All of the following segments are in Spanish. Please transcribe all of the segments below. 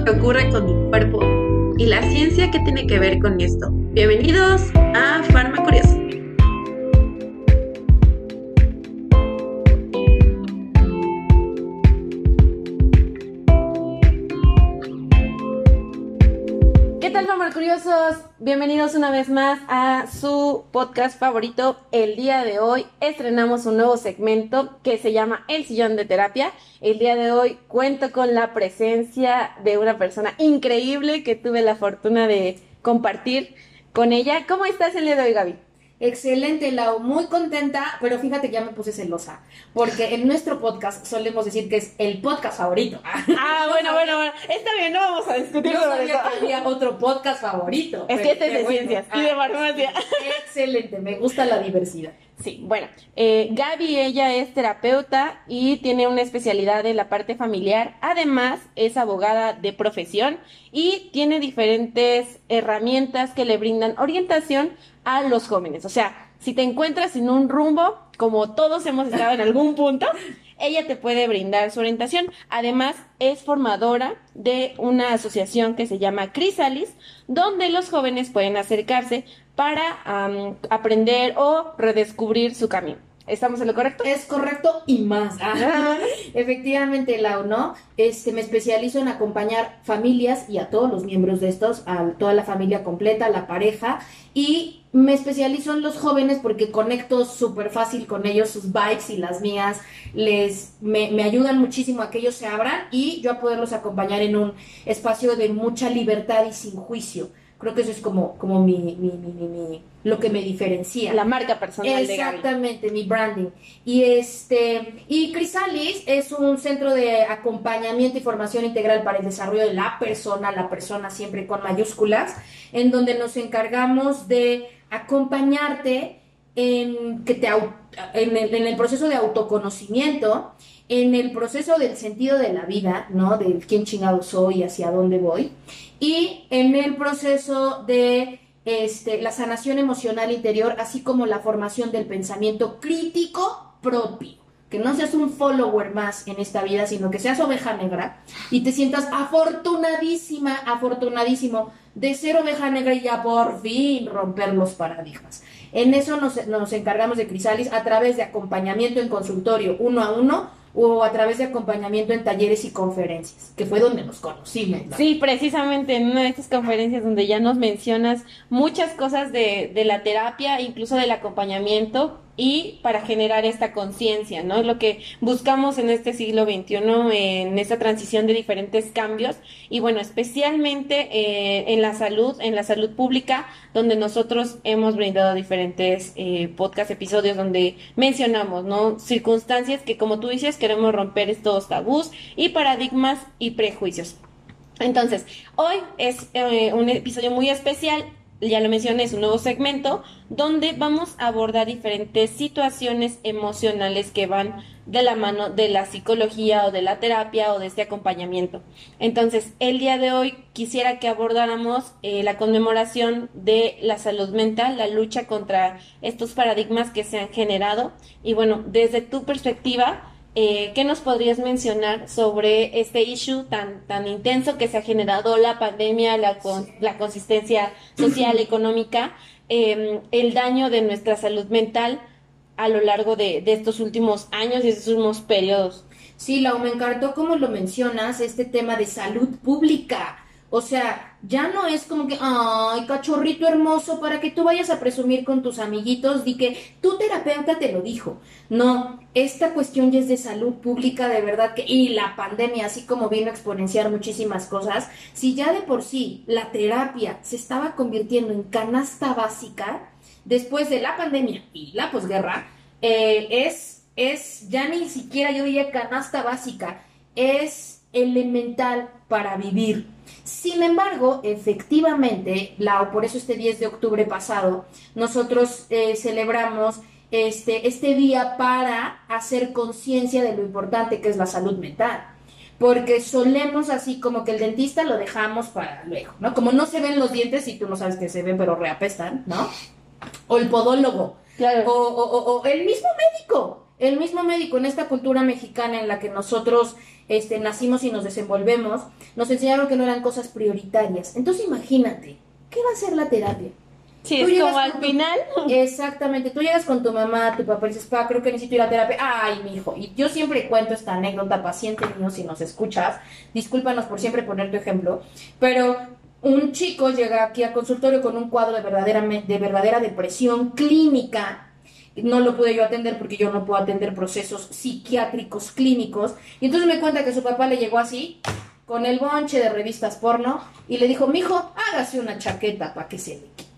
lo que ocurre con mi cuerpo y la ciencia que tiene que ver con esto. Bienvenidos a Farma Curioso. Bienvenidos una vez más a su podcast favorito. El día de hoy estrenamos un nuevo segmento que se llama El Sillón de Terapia. El día de hoy cuento con la presencia de una persona increíble que tuve la fortuna de compartir con ella. ¿Cómo estás el día de hoy, Gaby? Excelente, Lau, muy contenta, pero fíjate que ya me puse celosa, porque en nuestro podcast solemos decir que es el podcast favorito. Ah, bueno, bueno, bueno, está bien, no vamos a discutir Yo sobre eso. sabía que había otro podcast favorito. Es pero que este es de bueno. ciencias y Ah, de farmacia. Excelente, me gusta la diversidad. Sí, bueno, eh, Gaby, ella es terapeuta y tiene una especialidad en la parte familiar. Además, es abogada de profesión y tiene diferentes herramientas que le brindan orientación a los jóvenes. O sea, si te encuentras en un rumbo, como todos hemos estado en algún punto, ella te puede brindar su orientación. Además, es formadora de una asociación que se llama Crisalis, donde los jóvenes pueden acercarse para aprender o redescubrir su camino. ¿Estamos en lo correcto? Es correcto y más. Ah, Efectivamente, Lau, ¿no? Este, me especializo en acompañar familias y a todos los miembros de estos, a toda la familia completa, la pareja, y me especializo en los jóvenes porque conecto súper fácil con ellos, sus vibes y las mías, les, me, me ayudan muchísimo a que ellos se abran y yo a poderlos acompañar en un espacio de mucha libertad y sin juicio. Creo que eso es como, como mi, mi, mi, mi- mi- lo que me diferencia. La marca personal de Gaby. Exactamente, mi branding. Y este, y Crisalis es un centro de acompañamiento y formación integral para el desarrollo de la persona, la persona siempre con mayúsculas, en donde nos encargamos de acompañarte en que te en el, proceso de autoconocimiento, en el proceso del sentido de la vida, ¿no? Del quién chingado soy, hacia dónde voy, y en el proceso de este, la sanación emocional interior, así como la formación del pensamiento crítico propio. Que no seas un follower más en esta vida, sino que seas oveja negra y te sientas afortunadísima, afortunadísimo de ser oveja negra y ya por fin romper los paradigmas. En eso nos, nos encargamos de Crisalis a través de acompañamiento en consultorio uno a uno o a través de acompañamiento en talleres y conferencias, que fue donde nos conocimos. ¿no? Sí, precisamente en una de estas conferencias donde ya nos mencionas muchas cosas de, de la terapia, incluso del acompañamiento y para generar esta conciencia, ¿no? Es lo que buscamos en este siglo XXI, en esta transición de diferentes cambios y bueno, especialmente eh, en la salud, en la salud pública, donde nosotros hemos brindado diferentes eh, podcast episodios donde mencionamos, ¿no? Circunstancias que como tú dices queremos romper estos tabús y paradigmas y prejuicios. Entonces, hoy es eh, un episodio muy especial, ya lo mencioné, es un nuevo segmento donde vamos a abordar diferentes situaciones emocionales que van de la mano de la psicología o de la terapia o de este acompañamiento. Entonces, el día de hoy quisiera que abordáramos eh, la conmemoración de la salud mental, la lucha contra estos paradigmas que se han generado y bueno, desde tu perspectiva, eh, ¿qué nos podrías mencionar sobre este issue tan, tan intenso que se ha generado la pandemia, la, con- la consistencia social, económica, eh, el daño de nuestra salud mental a lo largo de, de estos últimos años y estos últimos periodos? Sí, Lau, me encantó como lo mencionas, este tema de salud pública. O sea, ya no es como que, ay, cachorrito hermoso, para que tú vayas a presumir con tus amiguitos, di que tu terapeuta te lo dijo. No, esta cuestión ya es de salud pública, de verdad que, y la pandemia, así como vino a exponenciar muchísimas cosas, si ya de por sí la terapia se estaba convirtiendo en canasta básica, después de la pandemia y la posguerra, eh, es, es ya ni siquiera yo diría canasta básica, es elemental para vivir. Sin embargo, efectivamente, Lau, por eso este 10 de octubre pasado, nosotros eh, celebramos este, este día para hacer conciencia de lo importante que es la salud mental. Porque solemos así como que el dentista lo dejamos para luego, ¿no? Como no se ven los dientes y tú no sabes que se ven, pero reapestan, ¿no? O el podólogo. Claro. O, o- o- o el mismo médico. el mismo médico en esta cultura mexicana en la que nosotros este, nacimos y nos desenvolvemos, nos enseñaron que no eran cosas prioritarias. Entonces imagínate, ¿qué va a ser la terapia? Sí, es como al tu- final. Exactamente, tú llegas con tu mamá, tu papá y dices, pa, creo que necesito ir a terapia. Ay, mi hijo. Y yo siempre cuento esta anécdota, paciente mío, si nos escuchas, discúlpanos por siempre poner tu ejemplo, pero un chico llega aquí al consultorio con un cuadro de verdadera, de verdadera depresión clínica. No lo pude yo atender porque yo no puedo atender procesos psiquiátricos clínicos. Y entonces me cuenta que su papá le llegó así, con el bonche de revistas porno, y le dijo, mijo, hágase una chaqueta para que se le quite.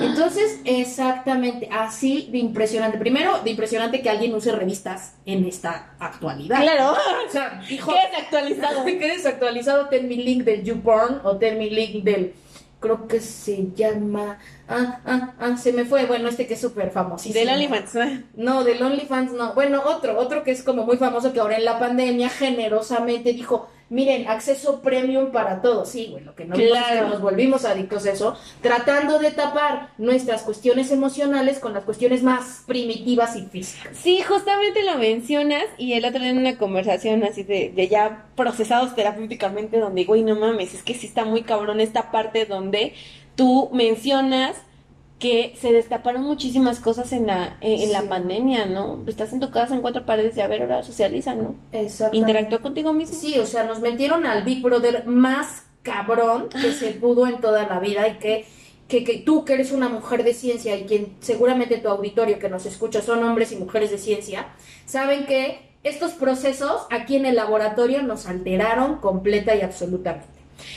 Entonces, exactamente, así de impresionante. Primero, de impresionante que alguien use revistas en esta actualidad. Claro. O sea, hijo, Qué desactualizado. ¿Qué desactualizado? Ten mi link del YouPorn o ten mi link del. Creo que se llama. Ah, ah, ah, se me fue. Bueno, este que es súper famosísimo. Del OnlyFans. No, del OnlyFans no. Bueno, otro, otro que es como muy famoso que ahora en la pandemia generosamente dijo, miren, acceso premium para todos. Sí, güey, lo que no Claro. nos volvimos adictos a eso, tratando de tapar nuestras cuestiones emocionales con las cuestiones más primitivas y físicas. Sí, justamente lo mencionas y el otro día en una conversación así de, de ya procesados terapéuticamente donde, güey, no mames, es que sí está muy cabrón esta parte donde tú mencionas que se destaparon muchísimas cosas en la, en, en la pandemia, ¿no? Estás en tu casa en cuatro paredes y a ver, ahora socializa, ¿no? Exacto. Interactúa contigo mismo. Sí, o sea, nos metieron al Big Brother más cabrón que se pudo en toda la vida y que, que, que tú que eres una mujer de ciencia y quien seguramente tu auditorio que nos escucha son hombres y mujeres de ciencia, saben que estos procesos aquí en el laboratorio nos alteraron completa y absolutamente.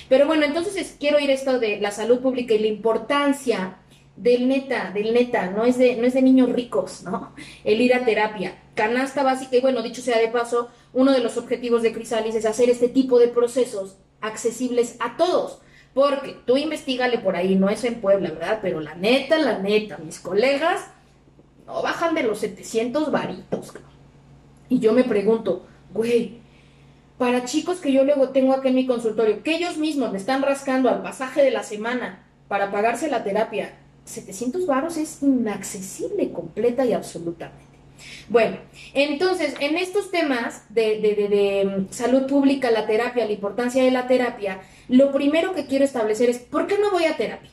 Pero bueno, entonces es- quiero ir a esto de la salud pública y la importancia del neta, del neta, no es de, no es de niños ricos, ¿no? El ir a terapia. Canasta básica, y bueno, dicho sea de paso, uno de los objetivos de Crisalis es hacer este tipo de procesos accesibles a todos. Porque tú investigale por ahí, no es en Puebla, ¿verdad? Pero la neta, la neta, mis colegas no bajan de los 700 varitos. Y yo me pregunto, güey, para chicos que yo luego tengo aquí en mi consultorio, que ellos mismos le están rascando al pasaje de la semana para pagarse la terapia, 700 varos es inaccesible completa y absolutamente. Bueno, entonces, en estos temas de, de- de- de, mm, salud pública, la terapia, la importancia de la terapia, lo primero que quiero establecer es, ¿por qué no voy a terapia?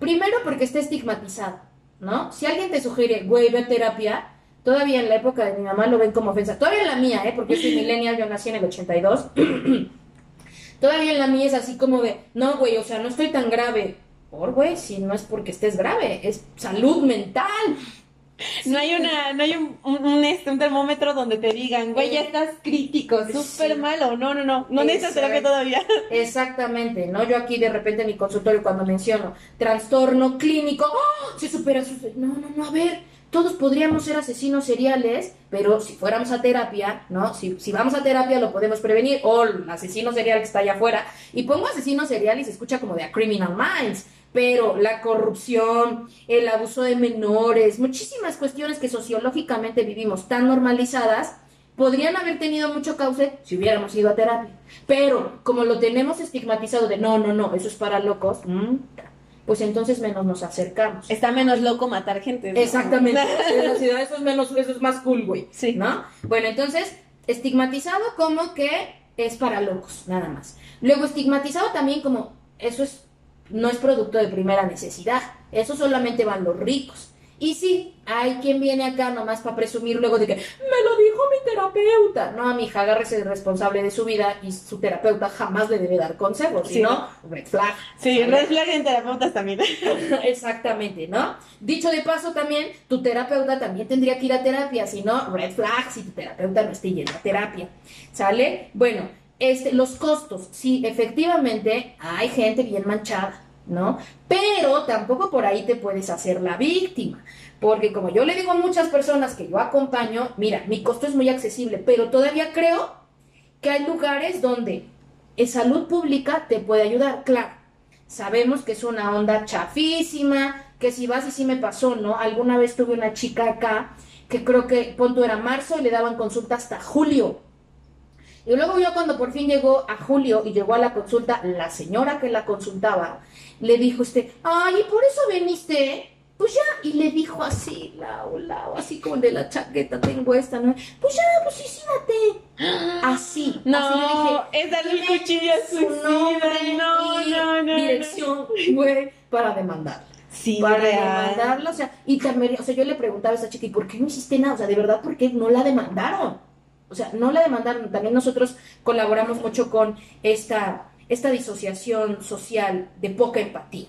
Primero porque está estigmatizado, ¿no? Si alguien te sugiere, güey, ve a terapia, todavía en la época de mi mamá lo ven como ofensa. Todavía en la mía, ¿eh? Porque yo soy millennial, yo nací en el 82. todavía en la mía es así como de, no, güey, o sea, no estoy tan grave. Por, güey, si no es porque estés grave, es salud mental. No hay una, no hay un, un, un, este, un termómetro donde te digan, güey, ya estás crítico, súper Sí. malo. No, no, no, no necesitas terapia todavía. Exactamente, ¿no? Yo aquí de repente en mi consultorio cuando menciono trastorno clínico, ¡oh! se supera su... No, no, no, a ver, todos podríamos ser asesinos seriales, pero si fuéramos a terapia, ¿no? Si, si vamos a terapia lo podemos prevenir, o el asesino serial que está allá afuera, y pongo asesino serial y se escucha como de a Criminal Minds, pero la corrupción, el abuso de menores, muchísimas cuestiones que sociológicamente vivimos tan normalizadas, podrían haber tenido mucho cauce si hubiéramos ido a terapia. Pero como lo tenemos estigmatizado de no, no, no, eso es para locos, pues entonces menos nos acercamos. Está menos loco matar gente. ¿no? Exactamente. En la ciudad eso es menos, eso es más cool, güey. Sí. ¿No? Bueno, entonces, estigmatizado como que es para locos, nada más. Luego estigmatizado también como eso es no es producto de primera necesidad. Eso solamente van los ricos. Y sí, hay quien viene acá nomás para presumir luego de que me lo dijo mi terapeuta. No, mija, agárrese responsable de su vida y su terapeuta jamás le debe dar consejos. Sí. Si no, red flag. Sí, red flag en terapeutas también. Exactamente, ¿no? Dicho de paso también, tu terapeuta también tendría que ir a terapia, si no, red flag si tu terapeuta no esté yendo a terapia, ¿sale? Bueno, este, los costos, sí, efectivamente hay gente bien manchada, ¿no? Pero tampoco por ahí te puedes hacer la víctima, porque como yo le digo a muchas personas que yo acompaño, mira, mi costo es muy accesible, pero todavía creo que hay lugares donde salud pública te puede ayudar, claro. Sabemos que es una onda chafísima, que si vas y sí me pasó, ¿no? Alguna vez tuve una chica acá que creo que punto era marzo y le daban consulta hasta julio. Y luego yo cuando por fin llegó a julio y llegó a la consulta, la señora que la consultaba le dijo este, ay, ¿y por eso viniste? pues ya, y le dijo así, lao, lao, así como de la chaqueta tengo esta, ¿no? Pues ya, pues suicídate. Así. No, así le dije, es darle el "Dime cuchillo a su suicida. nombre No, y no, no, Dirección, güey, para demandarla. Sí, para real. demandarla, o sea, y también, o sea, yo le preguntaba a esa chica, ¿y por qué no hiciste nada? O sea, de verdad, ¿por qué no la demandaron? O sea, no la demandaron. También nosotros colaboramos mucho con esta, esta disociación social de poca empatía.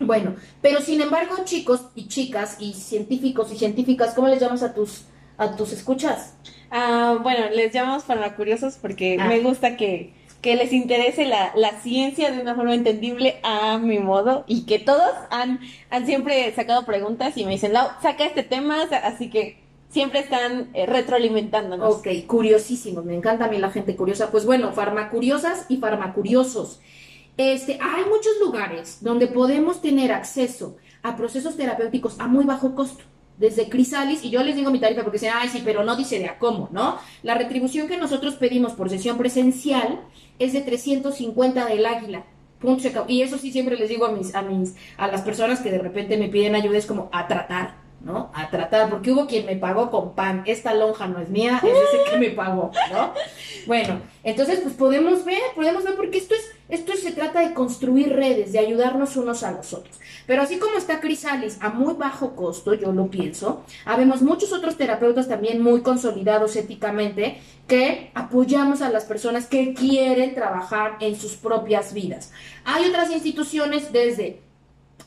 Bueno, pero sin embargo, chicos y chicas y científicos y científicas, ¿cómo les llamas a tus, a tus escuchas? Ah, bueno, les llamamos farmacuriosos porque Ah. me gusta que, que les interese la, la ciencia de una forma entendible a mi modo y que todos han, han siempre sacado preguntas y me dicen, Lau, saca este tema, así que siempre están eh, retroalimentándonos. Ok, curiosísimos, me encanta a mí la gente curiosa. Pues bueno, farmacuriosas y farmacuriosos. Este, hay muchos lugares donde podemos tener acceso a procesos terapéuticos a muy bajo costo. Desde Crisalis, y yo les digo mi tarifa porque dicen, ay, sí, pero no dice de a cómo, ¿no? La retribución que nosotros pedimos por sesión presencial es de 350 del águila. Punto. Y eso sí siempre les digo a mis, a mis, a las personas que de repente me piden ayuda, es como a tratar, ¿no? A tratar, porque hubo quien me pagó con pan. Esta lonja no es mía, es ese que me pagó, ¿no? Bueno, entonces pues podemos ver, podemos ver porque esto es, esto se trata de construir redes, de ayudarnos unos a los otros. Pero así como está Crisalis a muy bajo costo, yo lo pienso, habemos muchos otros terapeutas también muy consolidados éticamente que apoyamos a las personas que quieren trabajar en sus propias vidas. Hay otras instituciones desde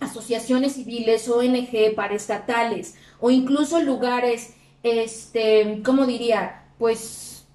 asociaciones civiles, ONG, paraestatales o incluso lugares, este, ¿cómo diría? Pues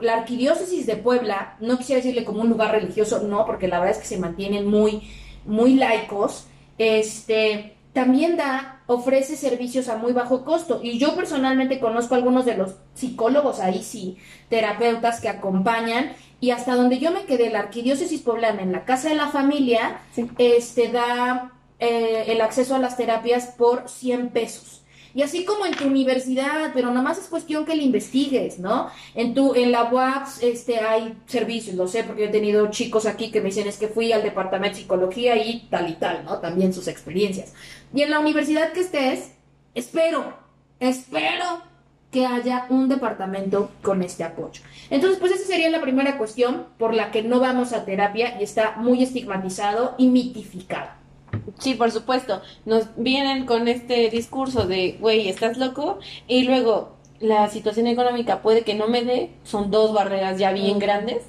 la arquidiócesis de Puebla, no quisiera decirle como un lugar religioso, no, porque la verdad es que se mantienen muy, muy laicos, este, también da, ofrece servicios a muy bajo costo. Y yo personalmente conozco algunos de los psicólogos ahí sí, terapeutas que acompañan. Y hasta donde yo me quedé, la arquidiócesis poblana, en la casa de la familia, Sí. este da eh, el acceso a las terapias por 100 pesos. Y así como en tu universidad, pero nada más es cuestión que le investigues, ¿no? En tu, en la UAPS, este, hay servicios, lo sé, porque yo he tenido chicos aquí que me dicen es que fui al departamento de psicología y tal y tal, ¿no? También sus experiencias. Y en la universidad que estés, espero, espero que haya un departamento con este apoyo. Entonces, pues esa sería la primera cuestión por la que no vamos a terapia y está muy estigmatizado y mitificado. Sí, por supuesto. Nos vienen con este discurso de, güey, estás loco, y luego la situación económica puede que no me dé, son dos barreras ya bien grandes.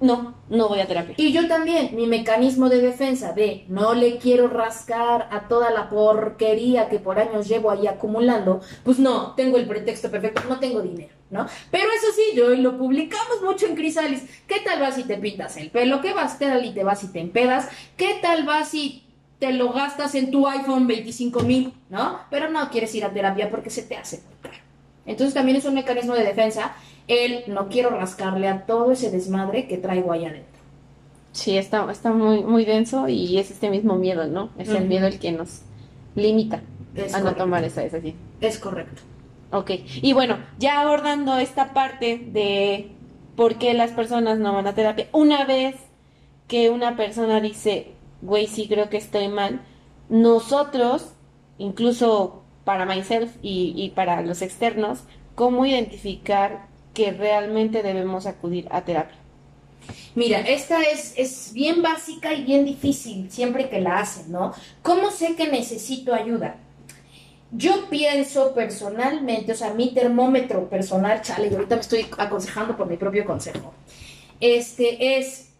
No, no voy a terapia. Y yo también, mi mecanismo de defensa de no le quiero rascar a toda la porquería que por años llevo ahí acumulando, pues no, tengo el pretexto perfecto, no tengo dinero, ¿no? Pero eso sí, yo y lo publicamos mucho en Crisalis. ¿Qué tal va si te pintas el pelo? ¿Qué vas tal y te vas y te empedas? ¿Qué tal va si te lo gastas en tu iPhone 25 mil, ¿no? Pero no quieres ir a terapia porque se te hace. Entonces también es un mecanismo de defensa el no quiero rascarle a todo ese desmadre que traigo ahí adentro. Sí, está, está muy, muy denso y es este mismo miedo, ¿no? Es el miedo el que nos limita Es a no tomar esa decisión. Es correcto. Ok, y bueno, ya abordando esta parte de por qué las personas no van a terapia, una vez que una persona dice, güey, sí creo que estoy mal, nosotros, incluso para myself y, y para los externos, ¿cómo identificar que realmente debemos acudir a terapia? Mira, esta es, es bien básica y bien difícil siempre que la hacen, ¿no? ¿Cómo sé que necesito ayuda? Yo pienso personalmente, o sea, mi termómetro personal, chale, y ahorita me estoy aconsejando por mi propio consejo, este es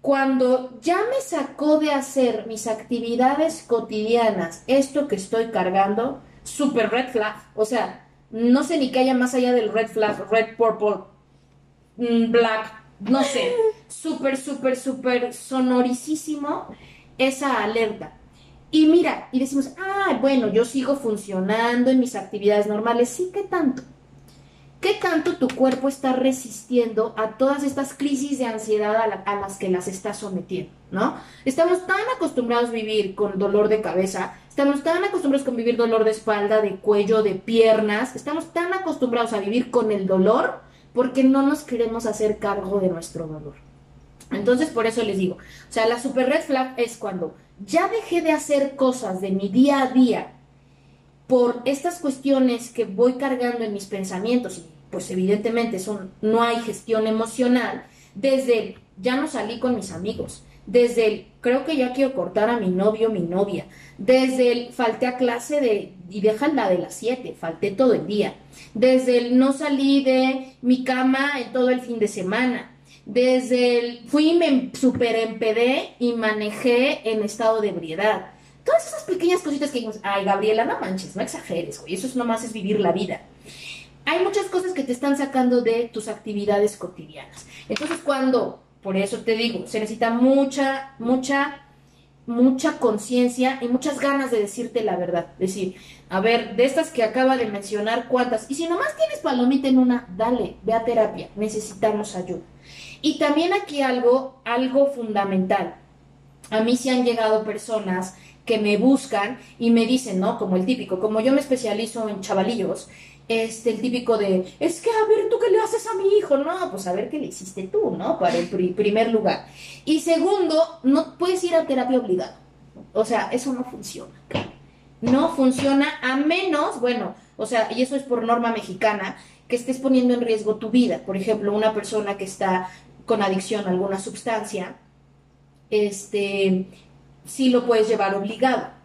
cuando ya me sacó de hacer mis actividades cotidianas esto que estoy cargando, super red flag, o sea, no sé ni qué haya más allá del red flag, red purple, mm, black, no sé, súper, súper, súper sonoricísimo esa alerta. Y mira, y decimos, ah, bueno, yo sigo funcionando en mis actividades normales. Sí, ¿qué tanto? ¿Qué tanto tu cuerpo está resistiendo a todas estas crisis de ansiedad a, a las que las está sometiendo? ¿No? Estamos tan acostumbrados a vivir con dolor de cabeza, estamos tan acostumbrados con vivir dolor de espalda, de cuello, de piernas, estamos tan acostumbrados a vivir con el dolor porque no nos queremos hacer cargo de nuestro dolor. Entonces, por eso les digo, o sea, la super red flag es cuando ya dejé de hacer cosas de mi día a día por estas cuestiones que voy cargando en mis pensamientos, y pues evidentemente son, no hay gestión emocional, desde ya no salí con mis amigos, desde el creo que ya quiero cortar a mi novio mi novia, desde el falté a clase de y la de las 7, falté todo el día, desde el no salí de mi cama en todo el fin de semana, desde el fui y me super empedé y manejé en estado de ebriedad. Todas esas pequeñas cositas que dijimos, ay Gabriela, no manches, no exageres, güey, eso es nomás es vivir la vida. Hay muchas cosas que te están sacando de tus actividades cotidianas. Entonces, cuando por eso te digo, se necesita mucha, mucha, mucha conciencia y muchas ganas de decirte la verdad. Decir, a ver, de estas que acaba de mencionar, ¿cuántas? Y si nomás tienes palomita en una, dale, ve a terapia, necesitamos ayuda. Y también aquí algo, algo fundamental. A mí se han llegado personas que me buscan y me dicen, ¿no? Como el típico, como yo me especializo en chavalillos, este, el típico de, es que a ver, ¿tú qué le haces a mi hijo? No, pues a ver qué le hiciste tú, ¿no? Para el primer lugar. Y segundo, no puedes ir a terapia obligado. O sea, eso no funciona. No funciona a menos, bueno, o sea, y eso es por norma mexicana, que estés poniendo en riesgo tu vida. Por ejemplo, una persona que está con adicción a alguna sustancia, este, sí lo puedes llevar obligado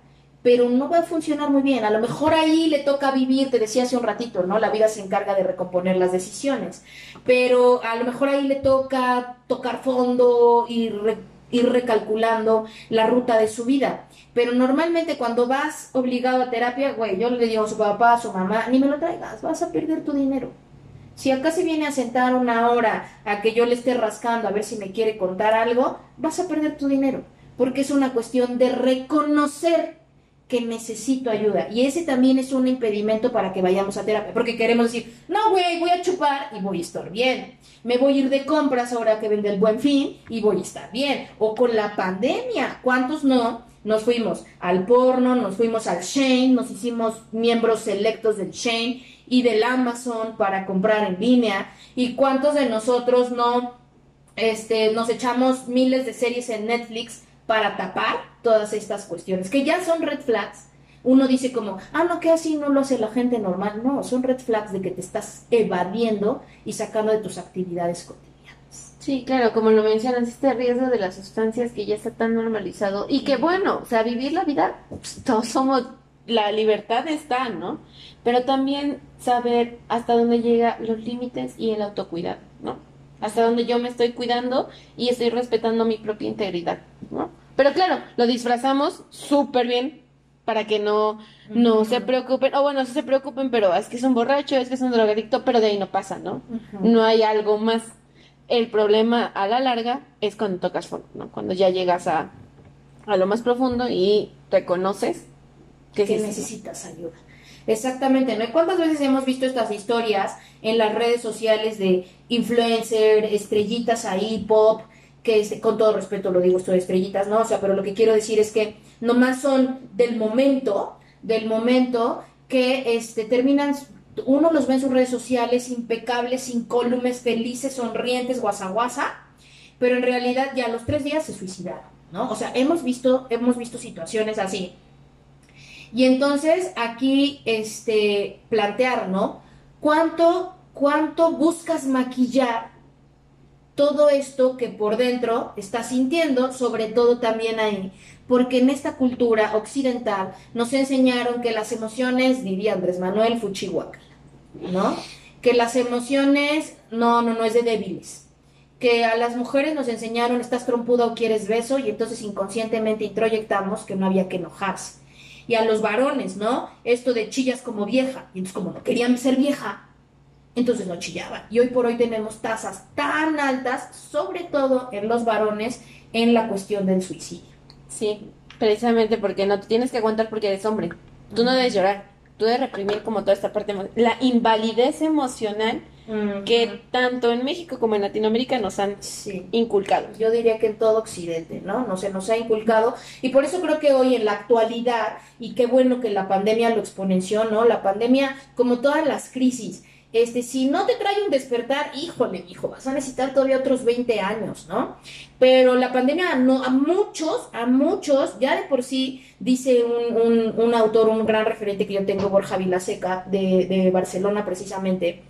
pero no va a funcionar muy bien. A lo mejor ahí le toca vivir, te decía hace un ratito, ¿no? La vida se encarga de recomponer las decisiones, pero a lo mejor ahí le toca tocar fondo y ir recalculando la ruta de su vida. Pero normalmente cuando vas obligado a terapia, güey, yo le digo a su papá, a su mamá, ni me lo traigas, vas a perder tu dinero. Si acá se viene a sentar una hora a que yo le esté rascando a ver si me quiere contar algo, vas a perder tu dinero. Porque es una cuestión de reconocer que necesito ayuda. Y ese también es un impedimento para que vayamos a terapia, porque queremos decir, no, güey, voy a chupar y voy a estar bien. Me voy a ir de compras ahora que vende el buen fin y voy a estar bien. O con la pandemia, ¿cuántos no? Nos fuimos al porno, nos fuimos al Shane, nos hicimos miembros selectos del Shane y del Amazon para comprar en línea. ¿Y cuántos de nosotros no este, nos echamos miles de series en Netflix para tapar todas estas cuestiones, que ya son red flags. Uno dice como, ah, no, que así no lo hace la gente normal. No, son red flags de que te estás evadiendo y sacando de tus actividades cotidianas. Sí, claro, como lo mencionas, este riesgo de las sustancias que ya está tan normalizado y que bueno, o sea, vivir la vida, pues, todos somos, la libertad está, ¿no? Pero también saber hasta dónde llega los límites y el autocuidado, ¿no? Hasta donde yo me estoy cuidando y estoy respetando mi propia integridad, ¿no? Pero claro, lo disfrazamos súper bien para que no, no se preocupen, o bueno, se preocupen, pero es que es un borracho, es que es un drogadicto, pero de ahí no pasa, ¿no? No hay algo más. El problema a la larga es cuando tocas fondo, ¿no? Cuando ya llegas a, a lo más profundo y reconoces que, que necesitas ayuda. Exactamente, ¿no? ¿Cuántas veces hemos visto estas historias en las redes sociales de influencer, estrellitas ahí, pop, que es, con todo respeto lo digo esto de estrellitas, ¿no? O sea, pero lo que quiero decir es que nomás son del momento, del momento que este, terminan, uno los ve en sus redes sociales impecables, incólumes, felices, sonrientes, guasa pero en realidad ya a los tres días se suicidaron, ¿no? O sea, hemos visto, hemos visto situaciones así y entonces aquí este, plantear, ¿no? ¿Cuánto, ¿Cuánto buscas maquillar todo esto que por dentro estás sintiendo, sobre todo también ahí? Porque en esta cultura occidental nos enseñaron que las emociones, diría Andrés Manuel Fuchihuacla, ¿no? Que las emociones, no, no, no es de débiles que a las mujeres nos enseñaron estás trompuda o quieres beso y entonces inconscientemente introyectamos que no había que enojarse y a los varones, ¿no? Esto de chillas como vieja. Y entonces como no querían ser vieja, entonces no chillaban. Y hoy por hoy tenemos tasas tan altas, sobre todo en los varones, en la cuestión del suicidio. Sí, precisamente porque no te tienes que aguantar porque eres hombre. Tú no debes llorar, tú debes reprimir como toda esta parte, la invalidez emocional que tanto en México como en Latinoamérica nos han inculcado. Yo diría que en todo Occidente, ¿no? No se nos ha inculcado y por eso creo que hoy en la actualidad y qué bueno que la pandemia lo exponenció, ¿no? La pandemia, como todas las crisis, Este, si no te trae un despertar, híjole, hijo, vas a necesitar todavía otros 20 años, ¿no? Pero la pandemia, no, a muchos, a muchos, ya de por sí, dice un, un, autor, un gran referente que yo tengo, Borja Vilaseca, de, de Barcelona precisamente,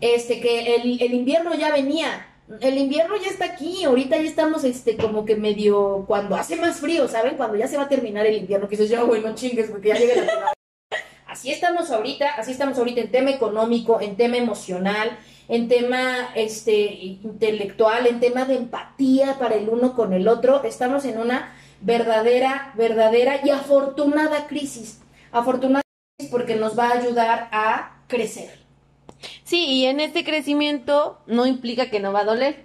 este, que el, el invierno ya venía, el invierno ya está aquí, ahorita ya estamos este como que medio cuando hace más frío, ¿saben? Cuando ya se va a terminar el invierno, que dices, ya bueno, chingues, porque ya llega la Así estamos ahorita, así estamos ahorita en tema económico, en tema emocional, en tema este intelectual, en tema de empatía para el uno con el otro, estamos en una verdadera, verdadera y afortunada crisis. Afortunada crisis porque nos va a ayudar a crecer. Sí, y en este crecimiento no implica que no va a doler.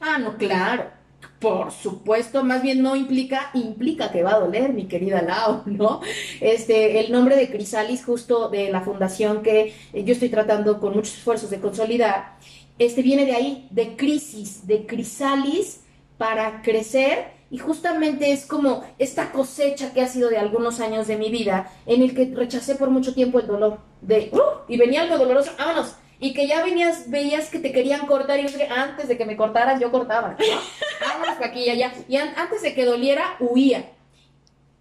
Ah, no, claro. Por supuesto, más bien no implica, implica que va a doler, mi querida Lau, ¿no? Este, el nombre de Crisalis, justo de la fundación que yo estoy tratando con muchos esfuerzos de consolidar, este viene de ahí, de crisis, de crisalis para crecer y justamente es como esta cosecha que ha sido de algunos años de mi vida en el que rechacé por mucho tiempo el dolor de uh, y venía algo doloroso, vámonos, y que ya venías, veías que te querían cortar y antes de que me cortaras yo cortaba, ¿no? aquí y allá. Y antes de que doliera, huía.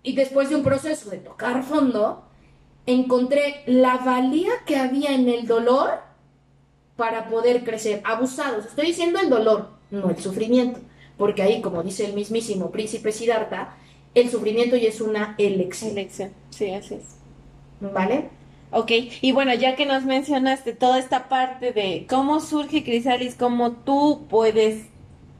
Y después de un proceso de tocar fondo, encontré la valía que había en el dolor para poder crecer. Abusados. Estoy diciendo el dolor, no el sufrimiento. Porque ahí, como dice el mismísimo príncipe Siddhartha, el sufrimiento ya es una elección. Elección, sí, así es. ¿Vale? Ok, y bueno, ya que nos mencionaste toda esta parte de cómo surge Crisalis, cómo tú puedes,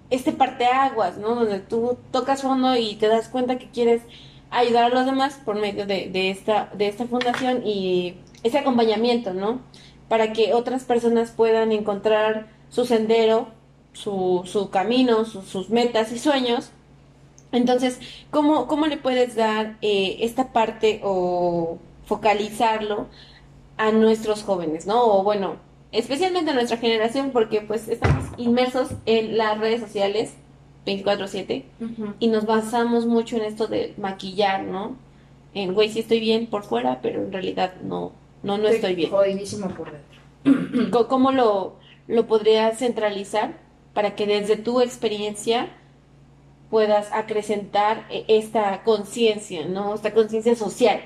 este parteaguas, ¿no? Donde tú tocas fondo y te das cuenta que quieres ayudar a los demás por medio de, de, esta, de esta fundación y ese acompañamiento, ¿no? Para que otras personas puedan encontrar su sendero, su, su camino, sus metas y sueños. Entonces, ¿cómo, cómo le puedes dar eh, esta parte o focalizarlo a nuestros jóvenes, ¿no? O bueno, especialmente a nuestra generación, porque pues estamos inmersos en las redes sociales 24/7 y nos basamos mucho en esto de maquillar, ¿no? En, güey, sí estoy bien por fuera, pero en realidad no, no, no estoy, bien. Jodidísimo por dentro. ¿Cómo lo, lo podrías centralizar para que desde tu experiencia puedas acrecentar e, esta conciencia, ¿no? Esta conciencia social.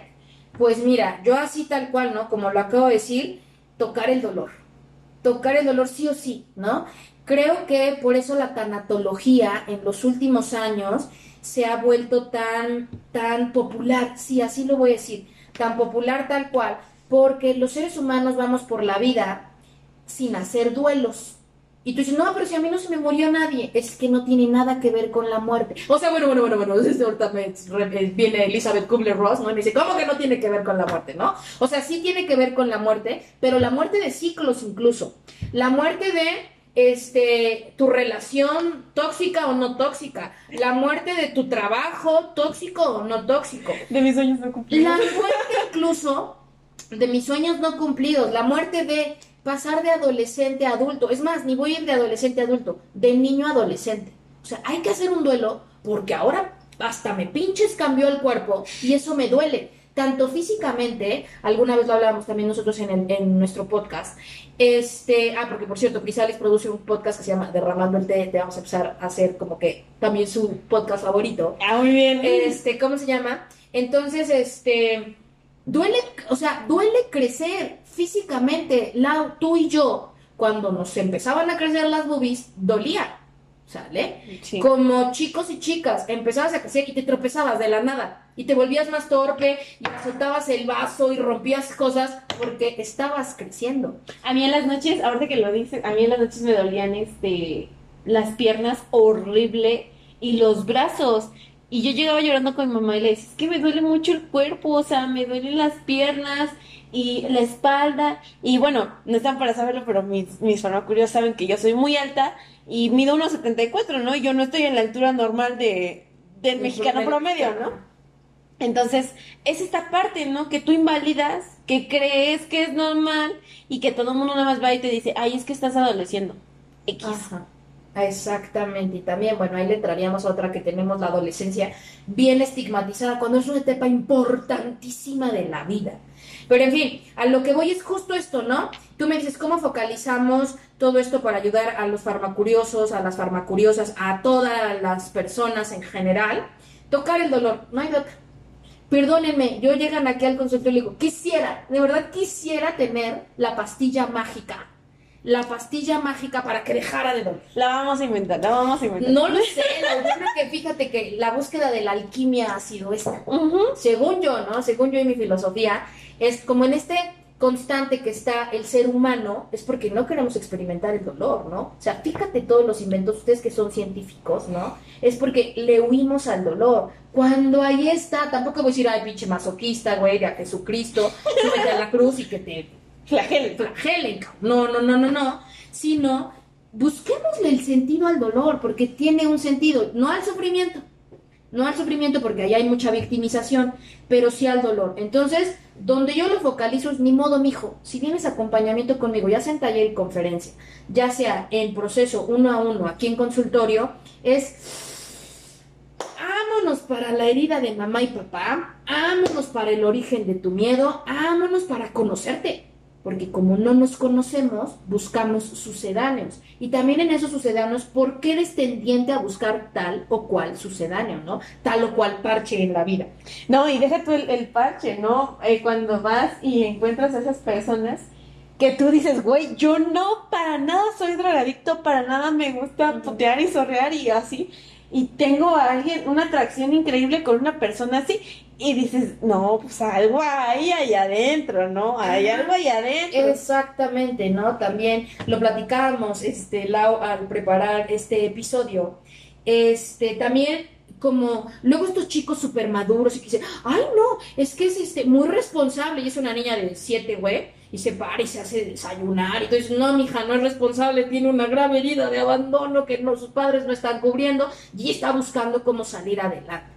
Pues mira, yo así tal cual, ¿no? Como lo acabo de decir, tocar el dolor. Tocar el dolor sí o sí, ¿no? Creo que por eso la tanatología en los últimos años se ha vuelto tan, tan popular, sí, así lo voy a decir, tan popular tal cual, porque los seres humanos vamos por la vida sin hacer duelos. Y tú dices, no, pero si a mí no se me murió nadie, es que no tiene nada que ver con la muerte. O sea, bueno, bueno, bueno, bueno, desde ahorita eh, viene Elizabeth Kubler-Ross, ¿no? Y me dice, ¿cómo que no tiene que ver con la muerte, no? O sea, sí tiene que ver con la muerte, pero la muerte de ciclos incluso. La muerte de este, tu relación tóxica o no tóxica, la muerte de tu trabajo tóxico o no tóxico. De mis sueños no cumplidos. La muerte incluso de mis sueños no cumplidos, la muerte de pasar de adolescente a adulto. Es más, ni voy a ir de adolescente a adulto, de niño a adolescente. O sea, hay que hacer un duelo porque ahora hasta me pinches cambió el cuerpo y eso me duele. Tanto físicamente, alguna vez lo hablábamos también nosotros en, en nuestro podcast. Este, ah, porque por cierto, Crisalis produce un podcast que se llama Derramando el Té. Te vamos a empezar a hacer como que también su podcast favorito. Ah, muy bien. Este, ¿cómo se llama? Entonces, este, duele, o sea, duele crecer físicamente, Lau, tú y yo, cuando nos empezaban a crecer las boobies, dolía, ¿sale? Como chicos y chicas, empezabas a crecer y te tropezabas de la nada y te volvías más torpe y soltabas el vaso y rompías cosas porque estabas creciendo. A mí en las noches, ahorita que lo dices, a mí en las noches me dolían este las piernas horrible y los brazos. Y yo llegaba llorando con mi mamá y le decía, es que me duele mucho el cuerpo, o sea, me duelen las piernas y la espalda. Y bueno, no están para saberlo, pero mis, mis farmacurios saben que yo soy muy alta y mido unos 74, ¿no? Y yo no estoy en la altura normal de, del mexicano promedio, ¿no? Entonces, es esta parte, ¿no? Que tú invalidas, que crees que es normal y que todo el mundo nada más va y te dice, ay, es que estás adoleciendo. X. Ajá. Exactamente, y también, bueno, ahí le traeríamos otra que tenemos la adolescencia bien estigmatizada cuando es una etapa importantísima de la vida. Pero en fin, a lo que voy es justo esto, ¿no? Tú me dices, ¿cómo focalizamos todo esto para ayudar a los farmacuriosos, a las farmacuriosas, a todas las personas en general? Tocar el dolor, no hay otra. Perdónenme, yo llegan aquí al consultorio y le digo, quisiera, de verdad quisiera tener la pastilla mágica. La pastilla mágica para que dejara de doler. La vamos a inventar, la vamos a inventar. No lo sé, yo creo que fíjate que la búsqueda de la alquimia ha sido esta. Según yo, ¿no? Según yo y mi filosofía, es como en este constante que está el ser humano, es porque no queremos experimentar el dolor, ¿no? O sea, fíjate todos los inventos, ustedes que son científicos, ¿no? Es porque le huimos al dolor. Cuando ahí está, tampoco voy a decir, ay, pinche masoquista, güey, de a Jesucristo, súbete a la cruz y que te Flagel. flagelen. cabrón. No, no, no, no, no. Sino busquémosle el sentido al dolor, porque tiene un sentido, no al sufrimiento. No al sufrimiento porque ahí hay mucha victimización, pero sí al dolor. Entonces, donde yo lo focalizo es ni modo, mijo. Si vienes acompañamiento conmigo, ya sea en taller y conferencia, ya sea en proceso uno a uno, aquí en consultorio, es Ámonos para la herida de mamá y papá, ámonos para el origen de tu miedo, ámonos para conocerte. Porque como no nos conocemos, buscamos sucedáneos. Y también en esos sucedáneos, ¿por qué eres tendiente a buscar tal o cual sucedáneo, no? Tal o cual parche en la vida. No, y deja tú el, el parche, ¿no? Eh, cuando vas y encuentras a esas personas que tú dices, güey, yo no para nada soy drogadicto, para nada me gusta putear y sorrear y así. Y tengo a alguien, una atracción increíble con una persona así. Y dices, no, pues algo hay ahí adentro, ¿no? Hay algo ahí adentro. Exactamente, ¿no? También lo platicábamos, este, Lau, al preparar este episodio. Este, también como luego estos chicos súper maduros y que dicen, ay no, es que es este, muy responsable y es una niña de siete, güey, y se para y se hace desayunar y entonces, no, mija, no es responsable, tiene una grave herida de abandono que no, sus padres no están cubriendo y está buscando cómo salir adelante.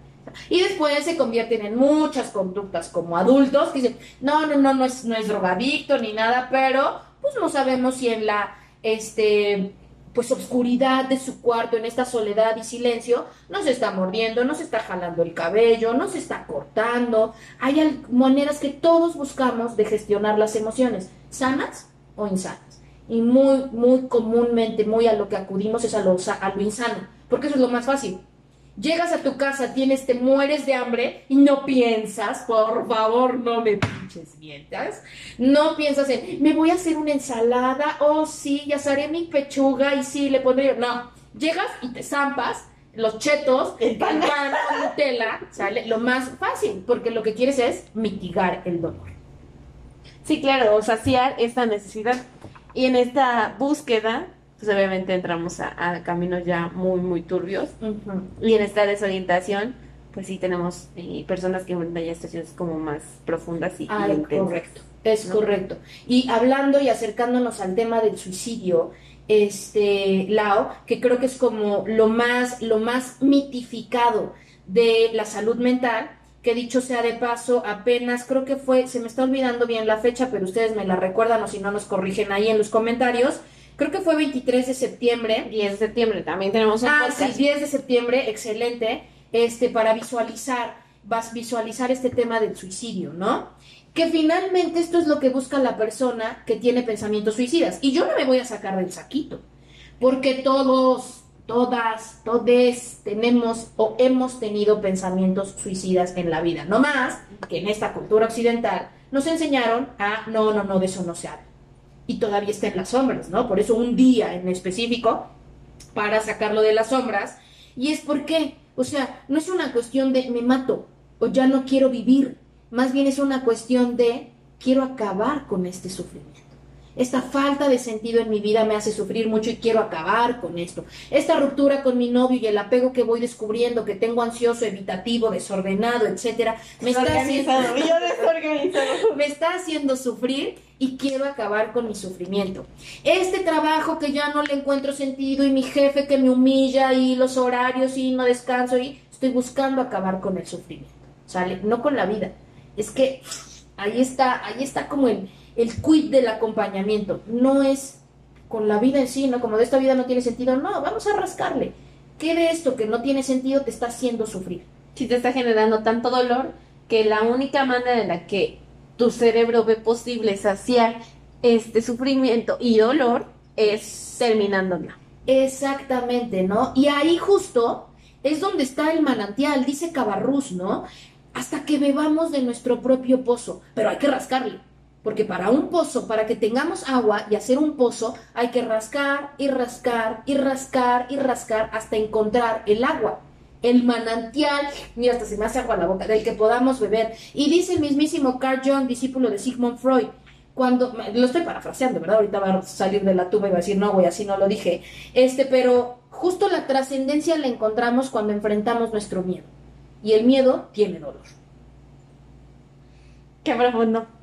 Y después se convierten en muchas conductas como adultos que dicen, no, no, no, no es, no es drogadicto ni nada, pero pues no sabemos si en la, este, pues obscuridad de su cuarto, en esta soledad y silencio, no se está mordiendo, no se está jalando el cabello, no se está cortando. Hay maneras que todos buscamos de gestionar las emociones, sanas o insanas. Y muy, muy comúnmente, muy a lo que acudimos es a lo, a lo insano, porque eso es lo más fácil. Llegas a tu casa, tienes, te mueres de hambre y no piensas, por favor, no me pinches mientas. No piensas en, me voy a hacer una ensalada, oh sí, ya haré mi pechuga y sí, le pondré. No, llegas y te zampas los chetos, el pan con Nutella, ¿sale? Lo más fácil, porque lo que quieres es mitigar el dolor. Sí, claro, o saciar esta necesidad. Y en esta búsqueda, pues obviamente entramos a, a caminos ya muy, muy turbios. Y en esta desorientación, pues sí tenemos eh, personas que enfrentan ya situaciones como más profundas y, y intensas. correcto. Es ¿no? correcto. Y hablando y acercándonos al tema del suicidio, este, Lao, que creo que es como lo más, lo más mitificado de la salud mental, que dicho sea de paso, apenas creo que fue, se me está olvidando bien la fecha, pero ustedes me la recuerdan o si no nos corrigen ahí en los comentarios, creo que fue 23 de septiembre. 10 de septiembre también tenemos un Ah, sí, podcast. 10 de septiembre, excelente, este, para visualizar, vas visualizar este tema del suicidio, ¿no? Que finalmente esto es lo que busca la persona que tiene pensamientos suicidas. Y yo no me voy a sacar del saquito, porque todos, todas, todes tenemos o hemos tenido pensamientos suicidas en la vida. No más que en esta cultura occidental nos enseñaron a, no, no, no, de eso no se habla. Y todavía está en las sombras, ¿no? Por eso un día en específico para sacarlo de las sombras. Y es porque, o sea, no es una cuestión de me mato o ya no quiero vivir. Más bien es una cuestión de quiero acabar con este sufrimiento. Esta falta de sentido en mi vida me hace sufrir mucho y quiero acabar con esto. Esta ruptura con mi novio y el apego que voy descubriendo, que tengo ansioso, evitativo, desordenado, etcétera, me está haciendo me está haciendo sufrir y quiero acabar con mi sufrimiento. Este trabajo que ya no le encuentro sentido y mi jefe que me humilla y los horarios y no descanso y estoy buscando acabar con el sufrimiento, ¿sale? No con la vida. Es que ahí está, ahí está como el, el quid del acompañamiento. No es con la vida en sí, ¿no? Como de esta vida no tiene sentido, no, vamos a rascarle. ¿Qué de esto que no tiene sentido te está haciendo sufrir? Si te está generando tanto dolor que la única manera en la que tu cerebro ve posible saciar este sufrimiento y dolor es terminándola. Exactamente, ¿no? Y ahí justo es donde está el manantial, dice Cabarrús, ¿no? Hasta que bebamos de nuestro propio pozo, pero hay que rascarle. Porque para un pozo, para que tengamos agua y hacer un pozo, hay que rascar y rascar y rascar y rascar hasta encontrar el agua el manantial, mira, hasta se me hace agua la boca, del que podamos beber. Y dice el mismísimo Carl Jung, discípulo de Sigmund Freud, cuando, lo estoy parafraseando, ¿verdad? Ahorita va a salir de la tuba y va a decir, no, güey, así no lo dije. Este, pero justo la trascendencia la encontramos cuando enfrentamos nuestro miedo. Y el miedo tiene dolor. Qué profundo.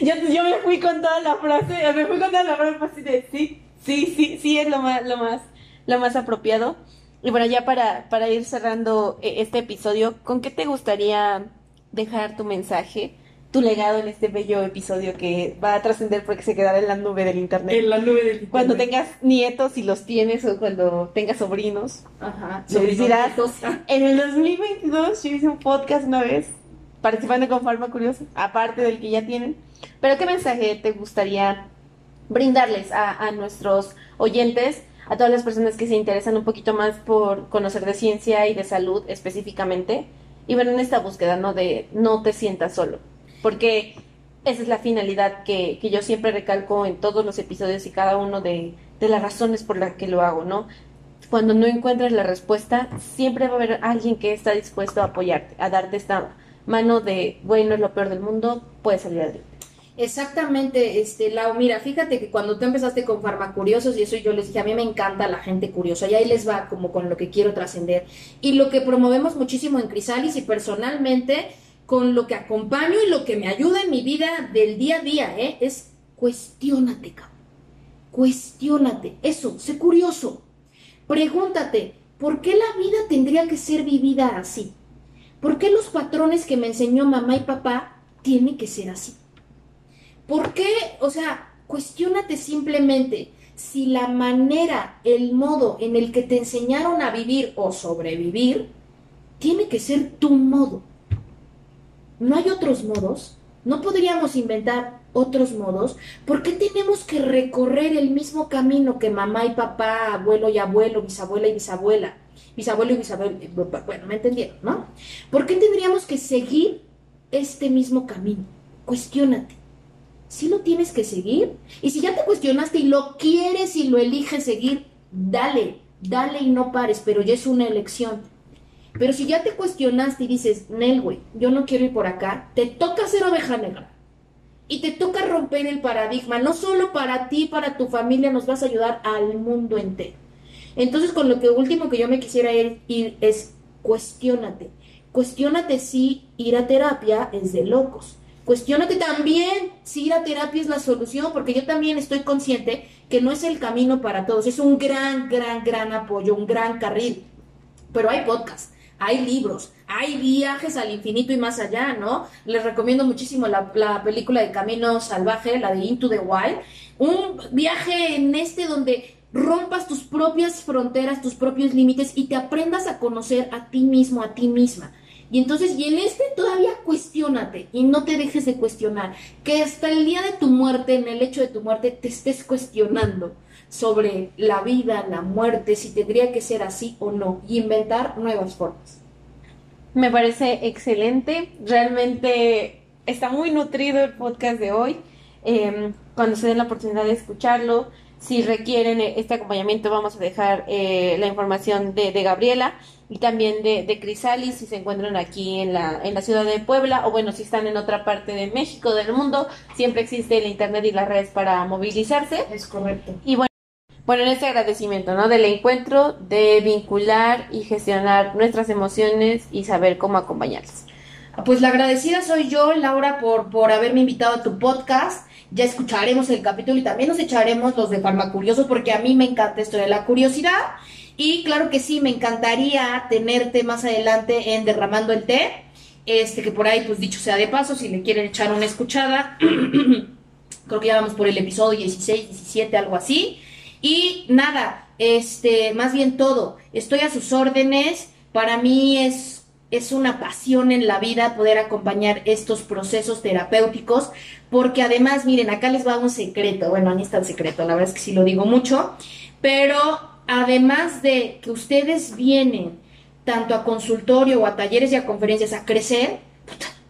Yo, yo me fui con toda la frase, me fui con toda la frase así de sí, sí, sí, sí es lo más, lo más, lo más apropiado. Y bueno, ya para, para ir cerrando eh, este episodio, ¿con qué te gustaría dejar tu mensaje, tu legado en este bello episodio que va a trascender porque se quedará en la nube del internet? En la nube del internet. Cuando tengas nietos, si los tienes, o cuando tengas sobrinos. Ajá. Dirás, en el 2022 yo hice un podcast una vez participando con Farma Curiosa, aparte del que ya tienen. Pero ¿qué mensaje te gustaría brindarles a, nuestros oyentes? a todas las personas que se interesan un poquito más por conocer de ciencia y de salud específicamente y ver en esta búsqueda, ¿no? De no te sientas solo, porque esa es la finalidad que, que yo siempre recalco en todos los episodios y cada uno de, de las razones por las que lo hago, ¿no? Cuando no encuentres la respuesta, siempre va a haber alguien que está dispuesto a apoyarte, a darte esta mano de, bueno, es lo peor del mundo, puedes salir adelante. Exactamente, este, Lau, mira, fíjate que cuando tú empezaste con farmacuriosos y eso yo les dije, a mí me encanta la gente curiosa y ahí les va como con lo que quiero trascender. Y lo que promovemos muchísimo en Crisalis y personalmente con lo que acompaño y lo que me ayuda en mi vida del día a día, ¿eh? es cuestiónate, cabrón. Cuestiónate. Eso, sé curioso. Pregúntate, ¿por qué la vida tendría que ser vivida así? ¿Por qué los patrones que me enseñó mamá y papá tienen que ser así? ¿Por qué? O sea, cuestiónate simplemente si la manera, el modo en el que te enseñaron a vivir o sobrevivir, tiene que ser tu modo. ¿No hay otros modos? ¿No podríamos inventar otros modos? ¿Por qué tenemos que recorrer el mismo camino que mamá y papá, abuelo y abuelo, bisabuela y bisabuela? Bisabuelo y bisabuela, bueno, me entendieron, ¿no? ¿Por qué tendríamos que seguir este mismo camino? Cuestiónate sí lo tienes que seguir. Y si ya te cuestionaste y lo quieres y lo eliges seguir, dale, dale y no pares, pero ya es una elección. Pero si ya te cuestionaste y dices, Nel, güey, yo no quiero ir por acá, te toca ser oveja negra. Y te toca romper el paradigma, no solo para ti, para tu familia, nos vas a ayudar al mundo entero. Entonces, con lo que último que yo me quisiera ir, es cuestiónate. Cuestiónate si ir a terapia es de locos Cuestiónate también si ir a terapia es la solución, porque yo también estoy consciente que no es el camino para todos. Es un gran, gran, gran apoyo, un gran carril. Pero hay podcasts, hay libros, hay viajes al infinito y más allá, ¿no? Les recomiendo muchísimo la, la película de Camino Salvaje, la de Into the Wild. Un viaje en este donde rompas tus propias fronteras, tus propios límites y te aprendas a conocer a ti mismo, a ti misma. Y entonces, y en este todavía cuestiónate y no te dejes de cuestionar. Que hasta el día de tu muerte, en el hecho de tu muerte, te estés cuestionando sobre la vida, la muerte, si tendría que ser así o no, y inventar nuevas formas. Me parece excelente. Realmente está muy nutrido el podcast de hoy. Em, cuando se den la oportunidad de escucharlo, si requieren este acompañamiento, vamos a dejar eh, la información de, de Gabriela y también de, de Crisalis si se encuentran aquí en la, en la ciudad de Puebla o bueno, si están en otra parte de México, del mundo, siempre existe el internet y las redes para movilizarse. Es correcto. Y bueno, bueno, en este agradecimiento, ¿no? Del encuentro, de vincular y gestionar nuestras emociones y saber cómo acompañarlas. Pues la agradecida soy yo, Laura, por, por haberme invitado a tu podcast. Ya escucharemos el capítulo y también nos echaremos los de Farmacurioso porque a mí me encanta esto de la curiosidad. Y claro que sí, me encantaría tenerte más adelante en Derramando el Té. Este, que por ahí, pues dicho sea de paso, si le quieren echar una escuchada, creo que ya vamos por el episodio 16, 17, algo así. Y nada, este, más bien todo, estoy a sus órdenes. Para mí es es una pasión en la vida poder acompañar estos procesos terapéuticos, porque además, miren, acá les va un secreto, bueno, ni es tan secreto, la verdad es que sí lo digo mucho, pero además de que ustedes vienen tanto a consultorio o a talleres y a conferencias a crecer,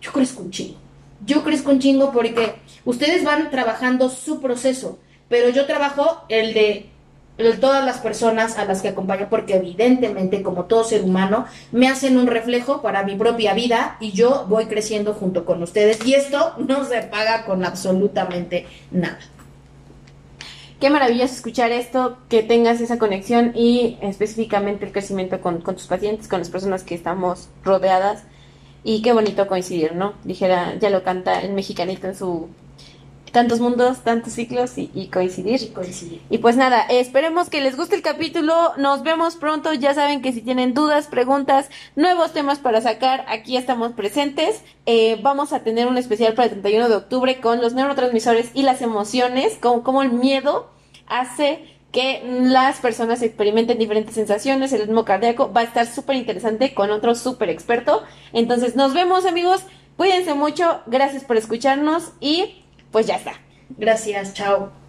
yo crezco un chingo. Yo crezco un chingo porque ustedes van trabajando su proceso, pero yo trabajo el de todas las personas a las que acompaño, porque evidentemente, como todo ser humano, me hacen un reflejo para mi propia vida y yo voy creciendo junto con ustedes. Y esto no se paga con absolutamente nada. Qué maravilloso escuchar esto, que tengas esa conexión y específicamente el crecimiento con, con tus pacientes, con las personas que estamos rodeadas. Y qué bonito coincidir, ¿no? Dijera, ya lo canta el mexicanito en su tantos mundos, tantos ciclos y, coincidir. y, coincidir. Y pues nada, esperemos que les guste el capítulo. Nos vemos pronto. Ya saben que si tienen dudas, preguntas, nuevos temas para sacar, aquí estamos presentes. Eh, vamos a tener un especial para el 31 de octubre con los neurotransmisores y las emociones, como, como el miedo hace que las personas experimenten diferentes sensaciones, el ritmo cardíaco va a estar súper interesante con otro súper experto. Entonces nos vemos amigos, cuídense mucho, gracias por escucharnos y pues ya está. Gracias, chao.